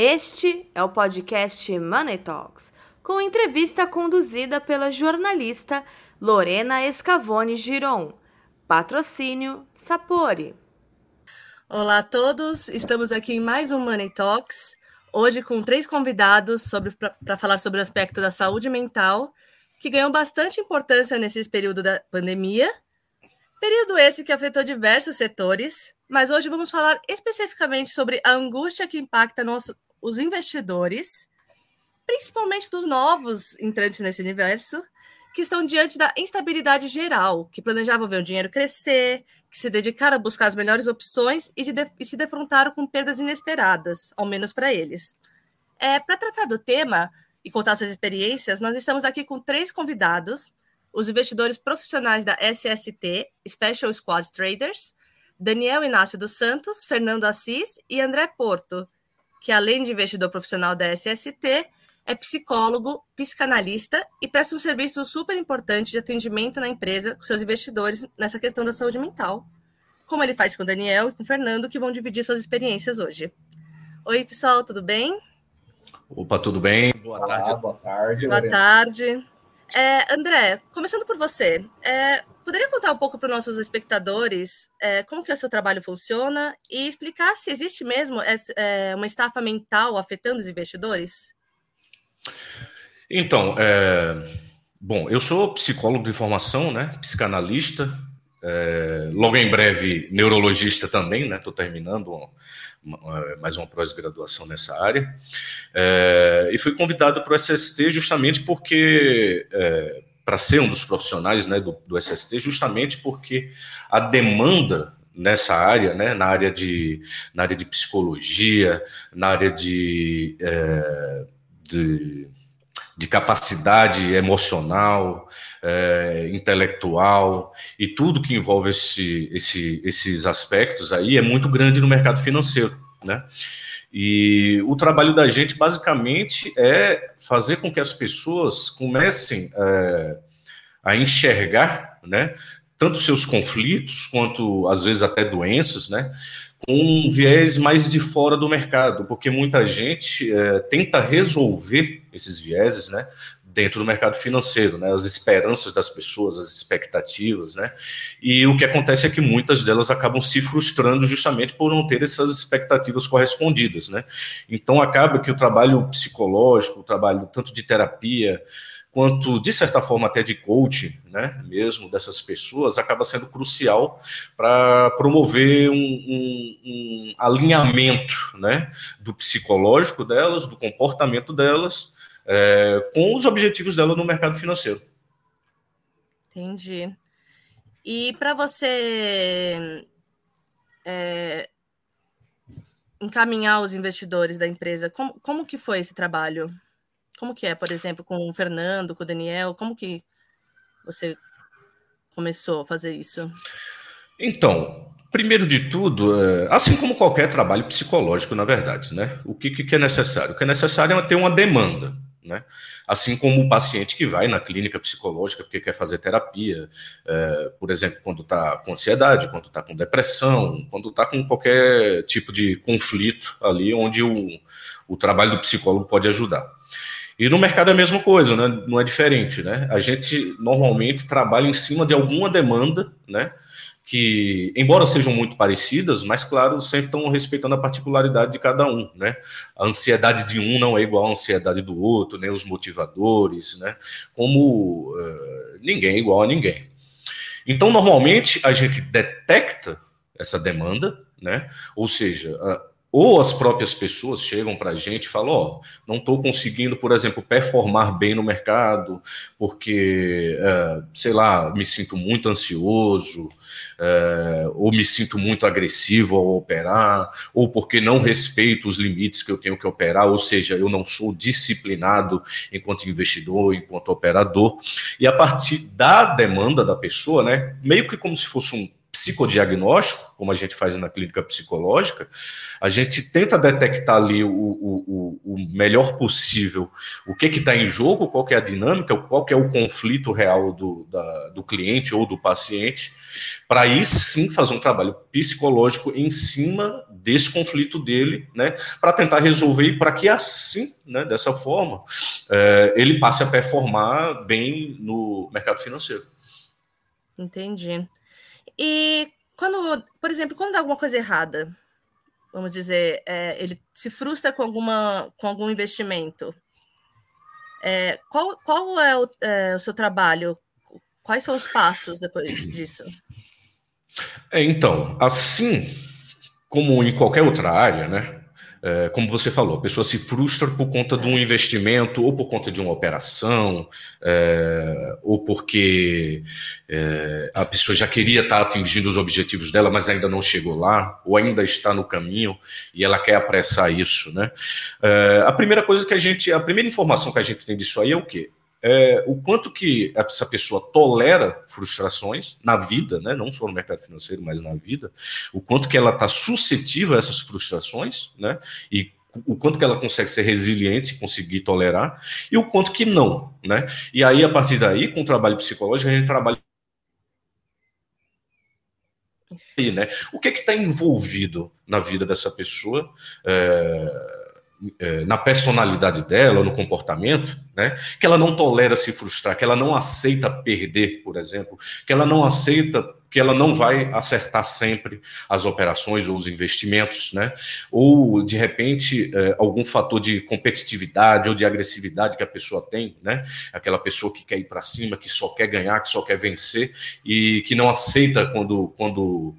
Este é o podcast Money Talks, com entrevista conduzida pela jornalista Lorena Escavone Giron. Patrocínio Sapori. Olá a todos, estamos aqui em mais um Money Talks, hoje com três convidados para falar sobre o aspecto da saúde mental, que ganhou bastante importância nesse período da pandemia Período esse que afetou diversos setores, mas hoje vamos falar especificamente sobre a angústia que impacta nos, os investidores, principalmente dos novos entrantes nesse universo, que estão diante da instabilidade geral, que planejavam ver o dinheiro crescer, que se dedicaram a buscar as melhores opções e, de, e se defrontaram com perdas inesperadas, ao menos para eles. É, para tratar do tema e contar suas experiências, nós estamos aqui com três convidados os investidores profissionais da SST, Special Squad Traders, Daniel Inácio dos Santos, Fernando Assis e André Porto, que além de investidor profissional da SST, é psicólogo, psicanalista e presta um serviço super importante de atendimento na empresa com seus investidores nessa questão da saúde mental. Como ele faz com o Daniel e com o Fernando, que vão dividir suas experiências hoje. Oi, pessoal, tudo bem? Opa, tudo bem? Boa Olá, tarde. Boa tarde. Boa tarde. É, André, começando por você, é, poderia contar um pouco para os nossos espectadores é, como que o seu trabalho funciona e explicar se existe mesmo é, uma estafa mental afetando os investidores? Então, é, bom, eu sou psicólogo de formação, né, psicanalista, é, logo em breve neurologista também, né, estou terminando mais uma pós-graduação nessa área. É, e fui convidado para o SST justamente porque, é, para ser um dos profissionais né, do, do SST, justamente porque a demanda nessa área, né, na área de, na área de psicologia, na área de, é, de de capacidade emocional, é, intelectual e tudo que envolve esse, esse, esses aspectos aí é muito grande no mercado financeiro, né? E o trabalho da gente basicamente é fazer com que as pessoas comecem é, a enxergar, né, tanto seus conflitos quanto às vezes até doenças, né, com um viés mais de fora do mercado, porque muita gente é, tenta resolver esses vieses, né, dentro do mercado financeiro, né, as esperanças das pessoas, as expectativas, né, e o que acontece é que muitas delas acabam se frustrando justamente por não ter essas expectativas correspondidas, né, então acaba que o trabalho psicológico, o trabalho tanto de terapia, quanto, de certa forma, até de coaching, né, mesmo dessas pessoas, acaba sendo crucial para promover um, um, um, alinhamento né, do psicológico delas, do comportamento delas, é, com os objetivos delas no mercado financeiro. Entendi. E para você é, encaminhar os investidores da empresa, como, como que foi esse trabalho? Como que é, por exemplo, com o Fernando, com o Daniel? Como que você começou a fazer isso? Então, primeiro de tudo, é, assim como qualquer trabalho psicológico, na verdade, né? O que, que é necessário? O que é necessário é ter uma demanda. Né? Assim como o paciente que vai na clínica psicológica porque quer fazer terapia, é, por exemplo, quando está com ansiedade, quando está com depressão, quando está com qualquer tipo de conflito ali, onde o, o trabalho do psicólogo pode ajudar. E no mercado é a mesma coisa, né? não é diferente. Né? A gente normalmente trabalha em cima de alguma demanda, né? Que, embora sejam muito parecidas, mas, claro, sempre estão respeitando a particularidade de cada um. Né? A ansiedade de um não é igual à ansiedade do outro, nem né? os motivadores, né? como uh, ninguém é igual a ninguém. Então, normalmente, a gente detecta essa demanda, né? ou seja, ou as próprias pessoas chegam para a gente e falam: Ó, oh, não estou conseguindo, por exemplo, performar bem no mercado, porque, é, sei lá, me sinto muito ansioso, é, ou me sinto muito agressivo ao operar, ou porque não respeito os limites que eu tenho que operar, ou seja, eu não sou disciplinado enquanto investidor, enquanto operador. E a partir da demanda da pessoa, né, meio que como se fosse um psicodiagnóstico, como a gente faz na clínica psicológica, a gente tenta detectar ali o, o, o melhor possível o que está em jogo, qual é a dinâmica, qual é o conflito real do, da, do cliente ou do paciente, para aí sim fazer um trabalho psicológico em cima desse conflito dele, né, para tentar resolver e para que assim, né, dessa forma, é, ele passe a performar bem no mercado financeiro. Entendi. E quando, por exemplo, quando dá alguma coisa errada, vamos dizer, é, ele se frustra com, alguma, com algum investimento, é, qual, qual é o, é o, seu trabalho? Quais são os passos depois disso? É, então, assim como em qualquer outra área, né? É, como você falou, a pessoa se frustra por conta de um investimento, ou por conta de uma operação, é, ou porque é, a pessoa já queria estar atingindo os objetivos dela, mas ainda não chegou lá, ou ainda está no caminho e ela quer apressar isso, né? A primeira coisa que a gente, a primeira informação que a gente tem disso aí é o quê? É, o quanto que essa pessoa tolera frustrações na vida, né, não só no mercado financeiro, mas na vida, o quanto que ela está suscetível a essas frustrações, né, e o quanto que ela consegue ser resiliente, conseguir tolerar, e o quanto que não, né, e aí a partir daí, com o trabalho psicológico, a gente trabalha né? O que está envolvido na vida dessa pessoa? É é, na personalidade dela, no comportamento, né, que ela não tolera se frustrar, que ela não aceita perder, por exemplo, que ela não aceita que ela não vai acertar sempre as operações ou os investimentos, né? Ou de repente é, algum fator de competitividade ou de agressividade que a pessoa tem, né? Aquela pessoa que quer ir para cima, que só quer ganhar, que só quer vencer e que não aceita quando quando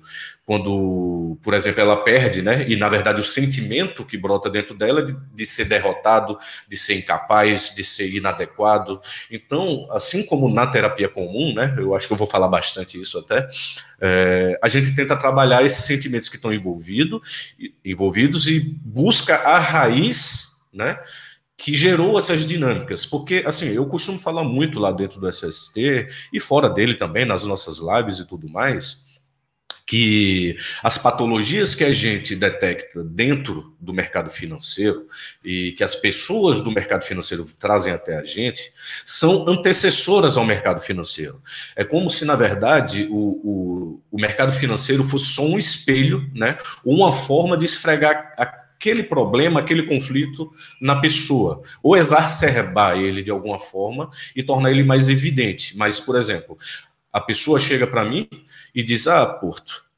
quando, por exemplo, ela perde, né? E na verdade o sentimento que brota dentro dela de, de, ser derrotado, de ser incapaz, de ser inadequado. Então, assim como na terapia comum, né? Eu acho que eu vou falar bastante isso até. É, a gente tenta trabalhar esses sentimentos que estão envolvidos, envolvidos e busca a raiz, né? que gerou essas dinâmicas, porque assim, eu costumo falar muito lá dentro do SST e fora dele também, nas nossas lives e tudo mais, que as patologias que a gente detecta dentro do mercado financeiro e que as pessoas do mercado financeiro trazem até a gente são antecessoras ao mercado financeiro. É como se, na verdade, o, o, o mercado financeiro fosse só um espelho, né, uma forma de esfregar aquele problema, aquele conflito na pessoa, ou exacerbar ele de alguma forma e tornar ele mais evidente. Mas, por exemplo, a pessoa chega para mim e diz: Ah, Porto,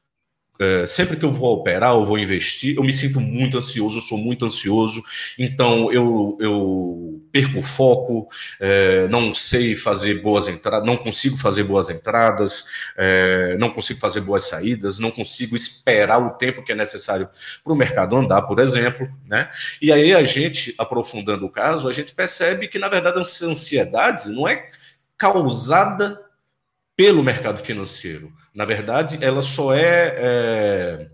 é, sempre que eu vou operar, eu vou investir, eu me sinto muito ansioso, eu sou muito ansioso, então eu, eu perco o foco, é, não sei fazer boas entradas, não consigo fazer boas entradas, é, não consigo fazer boas saídas, não consigo esperar o tempo que é necessário para o mercado andar, por exemplo, né? E aí a gente, aprofundando o caso, a gente percebe que, na verdade, essa ansiedade não é causada pelo mercado financeiro. Na verdade, ela só é, é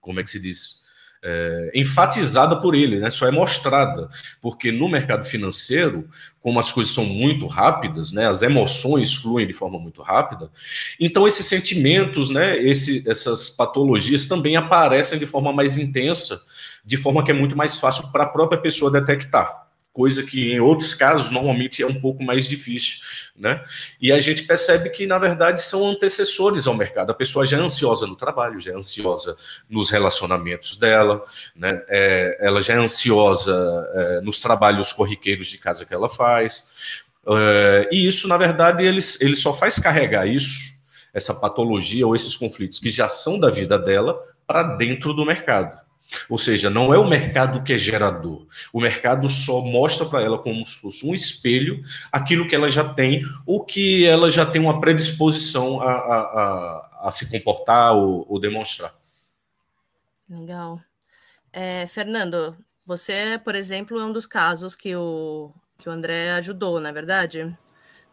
como é que se diz? É, enfatizada por ele, né? só é mostrada, porque no mercado financeiro, como as coisas são muito rápidas, né? as emoções fluem de forma muito rápida, então esses sentimentos, né? Esse, essas patologias também aparecem de forma mais intensa, de forma que é muito mais fácil para a própria pessoa detectar coisa que em outros casos normalmente é um pouco mais difícil, né? E a gente percebe que na verdade são antecessores ao mercado. A pessoa já é ansiosa no trabalho, já é ansiosa nos relacionamentos dela, né? É, ela já é ansiosa é, nos trabalhos corriqueiros de casa que ela faz. É, e isso, na verdade, ele, ele só faz carregar isso, essa patologia ou esses conflitos que já são da vida dela, para dentro do mercado. Ou seja, não é o mercado que é gerador. O mercado só mostra para ela como se fosse um espelho aquilo que ela já tem, ou que ela já tem uma predisposição a, a, a, a se comportar ou, ou, demonstrar. Legal. É, Fernando, você, por exemplo, é um dos casos que o, que o André ajudou, não é verdade?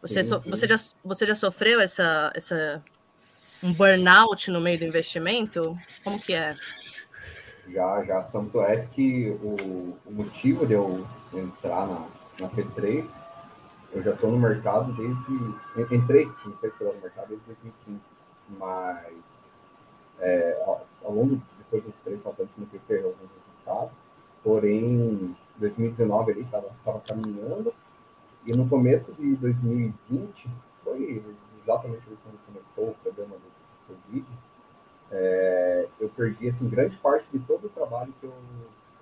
Você, sim, sim. você, já, você já sofreu essa, essa um burnout no meio do investimento? Como que é? Já, já. Tanto é que o, o motivo de eu entrar na, na P3, eu já estou no mercado desde. Entrei, não sei se foi no mercado desde 2015, mas É, ao, longo, depois dos três, anos, comecei a ter alguns resultados, porém, 2019 ali estava caminhando, e no começo de 2020, foi exatamente quando começou o problema do Covid, é, eu perdi assim, grande parte de todo trabalho que eu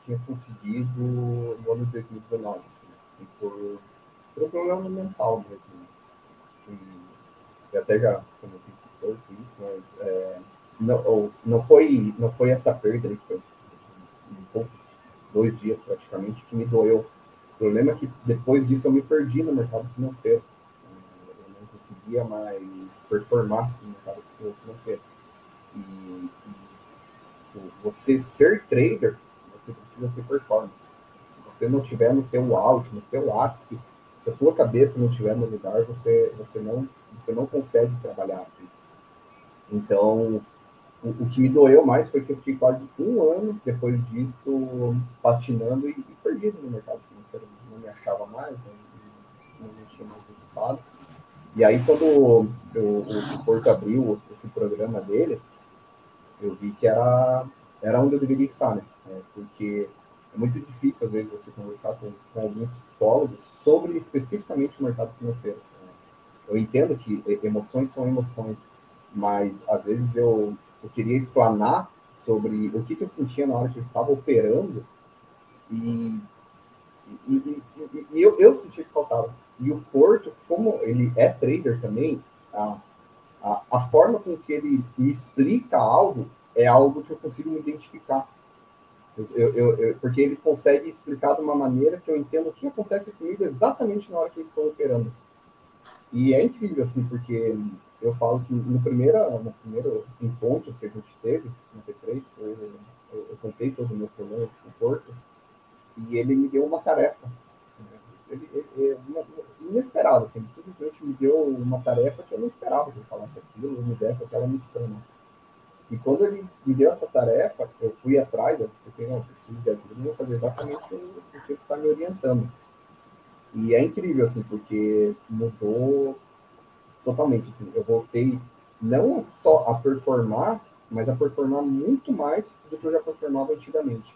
tinha conseguido no ano de 2019, assim, por, por um problema mental mesmo. Né? E, até já comentei pouco isso, mas é, não, não, foi, não foi essa perda que foi um pouco, dois dias praticamente, que me doeu. O problema é que depois disso eu me perdi no mercado financeiro. Eu não conseguia mais performar no mercado financeiro. E, e você ser trader, você precisa ter performance. Se você não tiver no teu auge, no teu ápice, se a tua cabeça não estiver no lugar, você, você, não, você não consegue trabalhar. Então, o, o, que me doeu mais foi que eu fiquei quase um ano depois disso patinando e, e perdido no mercado financeiro. Não me achava mais, né? não, não tinha mais resultado. E aí, quando eu, o Porto abriu esse programa dele, eu vi que era, era onde eu deveria estar, né? É, porque é muito difícil, às vezes, você conversar com, com alguns psicólogos sobre especificamente o mercado financeiro. Né? Eu entendo que emoções são emoções, mas às vezes eu, eu queria explanar sobre o que, que eu sentia na hora que eu estava operando e, e, e, e eu, eu sentia que faltava. E o Porto, como ele é trader também, a, a, a forma com que ele me explica algo é algo que eu consigo me identificar. Eu, eu, eu, porque ele consegue explicar de uma maneira que eu entendo o que acontece comigo exatamente na hora que eu estou operando. E é incrível, assim, porque eu falo que no primeiro, no primeiro encontro que a gente teve, no P3, eu, eu, contei todo o meu problema com o Porto, e ele me deu uma tarefa. Ele, ele, inesperado, assim, simplesmente me deu uma tarefa que eu não esperava que ele falasse aquilo, me desse aquela missão. Né? E quando ele me deu essa tarefa, eu fui atrás, eu pensei, não, preciso de ajuda, eu vou fazer exatamente o que está me orientando. E é incrível, assim, porque mudou totalmente, assim, eu voltei não só a performar, mas a performar muito mais do que eu já performava antigamente.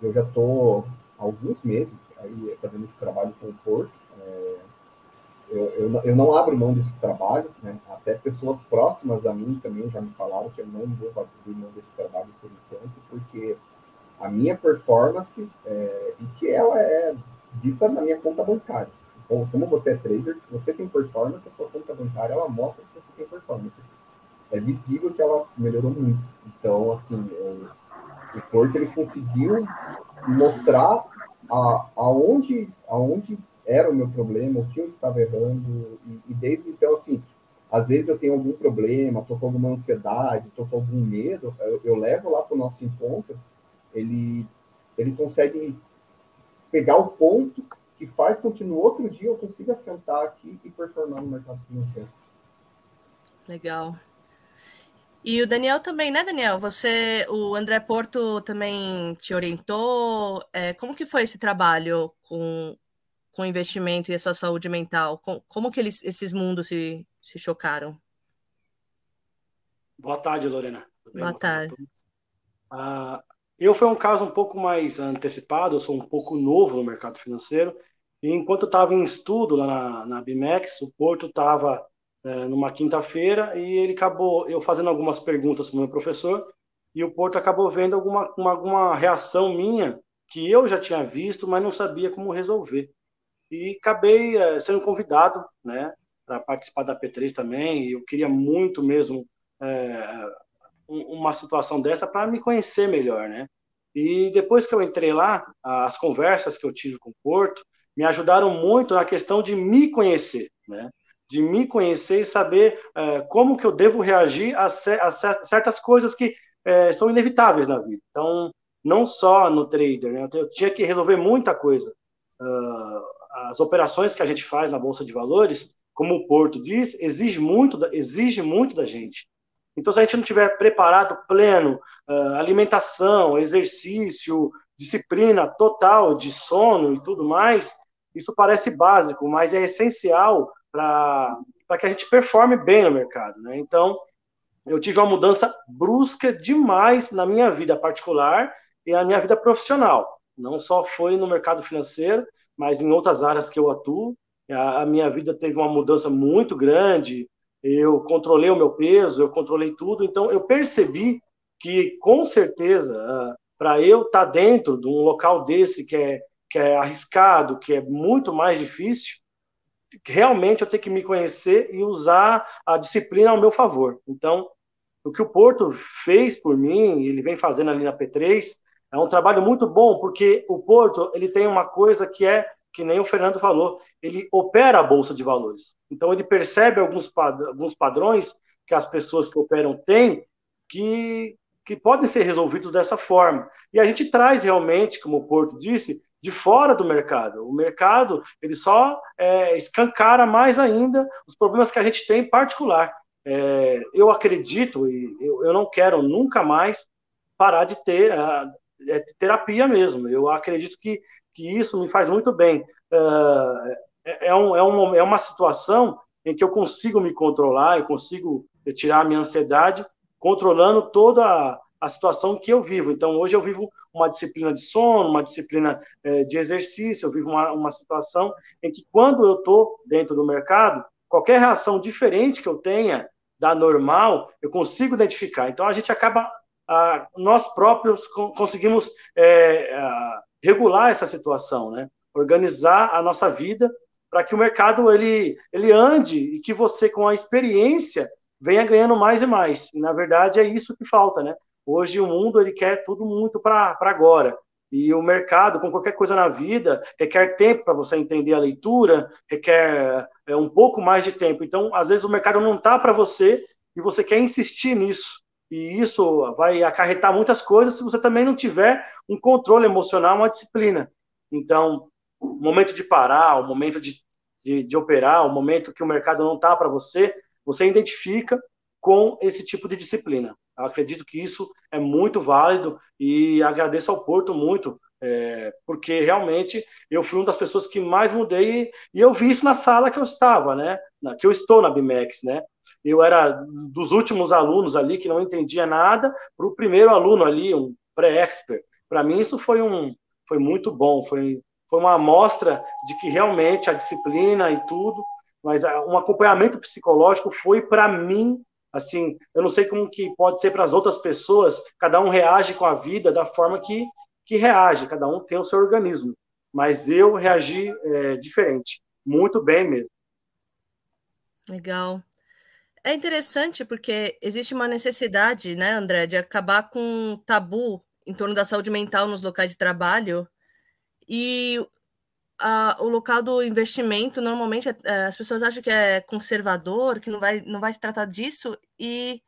Eu já estou alguns meses aí fazendo esse trabalho com o Porto, é, eu, eu, eu, não abro mão desse trabalho, né? até pessoas próximas a mim também já me falaram que eu não devo abrir mão desse trabalho por enquanto, porque a minha performance é, e que ela é vista na minha conta bancária. Então, como você é trader, se você tem performance, a sua conta bancária ela mostra que você tem performance. É visível que ela melhorou muito. Então, assim, o, o Porto ele conseguiu mostrar a, aonde, aonde era o meu problema, o que eu estava errando, e, e desde então, assim, às vezes eu tenho algum problema, estou com alguma ansiedade, estou com algum medo, eu, eu levo lá para o nosso encontro, ele, ele consegue pegar o ponto que faz com que no outro dia eu consiga sentar aqui e performar no mercado financeiro. Legal. E o Daniel também, né, Daniel? Você, o André Porto também te orientou. É, como que foi esse trabalho com, com investimento e a sua saúde mental? Como, como que eles, esses mundos se, se chocaram? Boa tarde, Lorena. Boa tarde. Ah, eu fui um caso um pouco mais antecipado, eu sou um pouco novo no mercado financeiro, e enquanto eu estava em estudo lá na, na BIMEX, o Porto estava é, numa quinta-feira e ele acabou, eu fazendo algumas perguntas para o meu professor, e o Porto acabou vendo alguma, uma, alguma reação minha que eu já tinha visto, mas não sabia como resolver e acabei é, sendo convidado, né, para participar da P3 também. E eu queria muito mesmo é, uma situação dessa para me conhecer melhor, né? E depois que eu entrei lá, as conversas que eu tive com o Porto me ajudaram muito na questão de me conhecer, né? De me conhecer e saber é, como que eu devo reagir a, a certas coisas que é, são inevitáveis na vida. Então, não só no trader, né? Eu tinha que resolver muita coisa. Uh, as operações que a gente faz na bolsa de valores, como o Porto diz, exige muito, da, exige muito da gente. Então, se a gente não tiver preparado pleno, uh, alimentação, exercício, disciplina total de sono e tudo mais, isso parece básico, mas é essencial para que a gente performe bem no mercado. Né? Então, eu tive uma mudança brusca demais na minha vida particular e na minha vida profissional. Não só foi no mercado financeiro, mas em outras áreas que eu atuo. A, a minha vida teve uma mudança muito grande. Eu controlei o meu peso, eu controlei tudo. Então, eu percebi que, com certeza, ah, para eu estar tá dentro de um local desse que é, que é arriscado, que é muito mais difícil, realmente eu tenho que me conhecer e usar a disciplina ao meu favor. Então, o que o Porto fez por mim, ele vem fazendo ali na P3, é um trabalho muito bom, porque o Porto ele tem uma coisa que é, que nem o Fernando falou, ele opera a Bolsa de Valores. Então, ele percebe alguns, alguns padrões que as pessoas que operam têm, que, que podem ser resolvidos dessa forma. E a gente traz realmente, como o Porto disse, de fora do mercado. O mercado ele só é, escancara mais ainda os problemas que a gente tem em particular. É, eu acredito e eu, eu, não quero nunca mais parar de ter uh, é, terapia mesmo. Eu acredito que, que isso me faz muito bem. Uh, é, um, é, um, é uma situação em que eu consigo me controlar, eu consigo tirar a minha ansiedade, controlando toda a, a situação que eu vivo. Então, hoje eu vivo uma disciplina de sono, uma disciplina é, de exercício, eu vivo uma, uma situação em que, quando eu estou dentro do mercado, qualquer reação diferente que eu tenha da normal, eu consigo identificar. Então, a gente acaba, a, nós próprios conseguimos é, a, regular essa situação, né? organizar a nossa vida para que o mercado ele, ele ande e que você, com a experiência, venha ganhando mais e mais. E, na verdade, é isso que falta, né? Hoje o mundo ele quer tudo muito para agora. E o mercado, com qualquer coisa na vida, requer tempo para você entender a leitura, requer é, um pouco mais de tempo. Então, às vezes, o mercado não está para você e você quer insistir nisso. E isso vai acarretar muitas coisas se você também não tiver um controle emocional, uma disciplina. Então, o momento de parar, o momento de, de, de operar, o momento que o mercado não está para você, você identifica com esse tipo de disciplina. Eu acredito que isso é muito válido e agradeço ao Porto muito, é, porque realmente eu fui uma das pessoas que mais mudei e eu vi isso na sala que eu estava, né? Que eu estou na BIMEX, né? Eu era dos últimos alunos ali que não entendia nada para o primeiro aluno ali, um pré-expert. Para mim isso foi um foi muito bom, foi foi uma amostra de que realmente a disciplina e tudo, mas um acompanhamento psicológico foi para mim Assim, eu não sei como que pode ser para as outras pessoas, cada um reage com a vida da forma que, que reage, cada um tem o seu organismo. Mas eu reagi é, diferente, muito bem mesmo. Legal. É interessante porque existe uma necessidade, né, André, de acabar com o tabu em torno da saúde mental nos locais de trabalho. E a, o local do investimento, normalmente, é, as pessoas acham que é conservador, que não vai, não vai se tratar disso, e,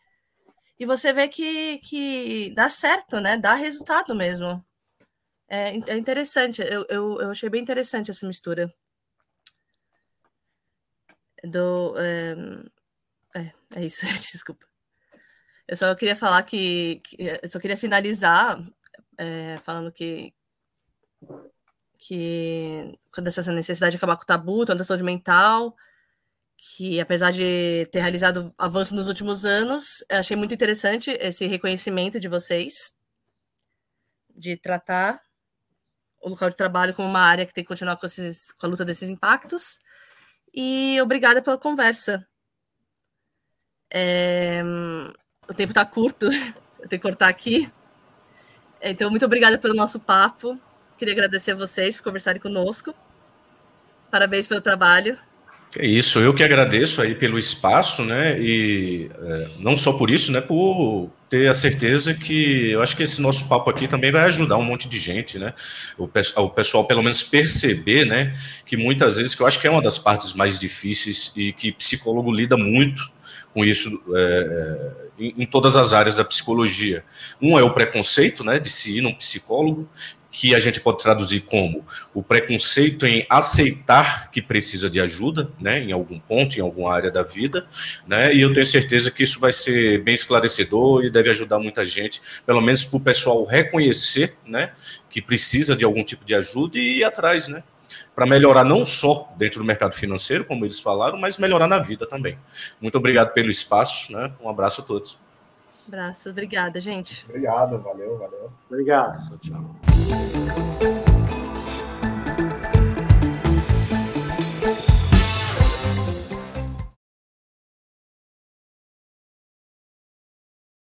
e você vê que, que dá certo, né? Dá resultado mesmo. É, é interessante, eu, eu, eu achei bem interessante essa mistura. Do, é, é, é isso, desculpa. Eu só queria falar que, que eu só queria finalizar é, falando que que quando essa necessidade de acabar com o tabu, tanto da saúde mental, que apesar de ter realizado avanço nos últimos anos, achei muito interessante esse reconhecimento de vocês, de tratar o local de trabalho como uma área que tem que continuar com, esses, com a luta desses impactos. E obrigada pela conversa. É, o tempo está curto, eu tenho que cortar aqui. Então, muito obrigada pelo nosso papo. Queria agradecer a vocês por conversarem conosco. Parabéns pelo trabalho. É isso, eu que agradeço aí pelo espaço, né? E é, não só por isso, né? Por ter a certeza que eu acho que esse nosso papo aqui também vai ajudar um monte de gente, né? O, o pessoal pelo menos perceber, né? Que muitas vezes, que eu acho que é uma das partes mais difíceis e que psicólogo lida muito com isso é, é em, em todas as áreas da psicologia. Um é o preconceito, né? De se ir num psicólogo que a gente pode traduzir como o preconceito em aceitar que precisa de ajuda, né, em algum ponto, em alguma área da vida, né, e eu tenho certeza que isso vai ser bem esclarecedor e deve ajudar muita gente, pelo menos para o pessoal reconhecer, né, que precisa de algum tipo de ajuda e ir atrás, né, para melhorar não só dentro do mercado financeiro, como eles falaram, mas melhorar na vida também. Muito obrigado pelo espaço, né, um abraço a todos. Abraço, obrigada, gente. Obrigado, valeu, valeu. Obrigado, tchau.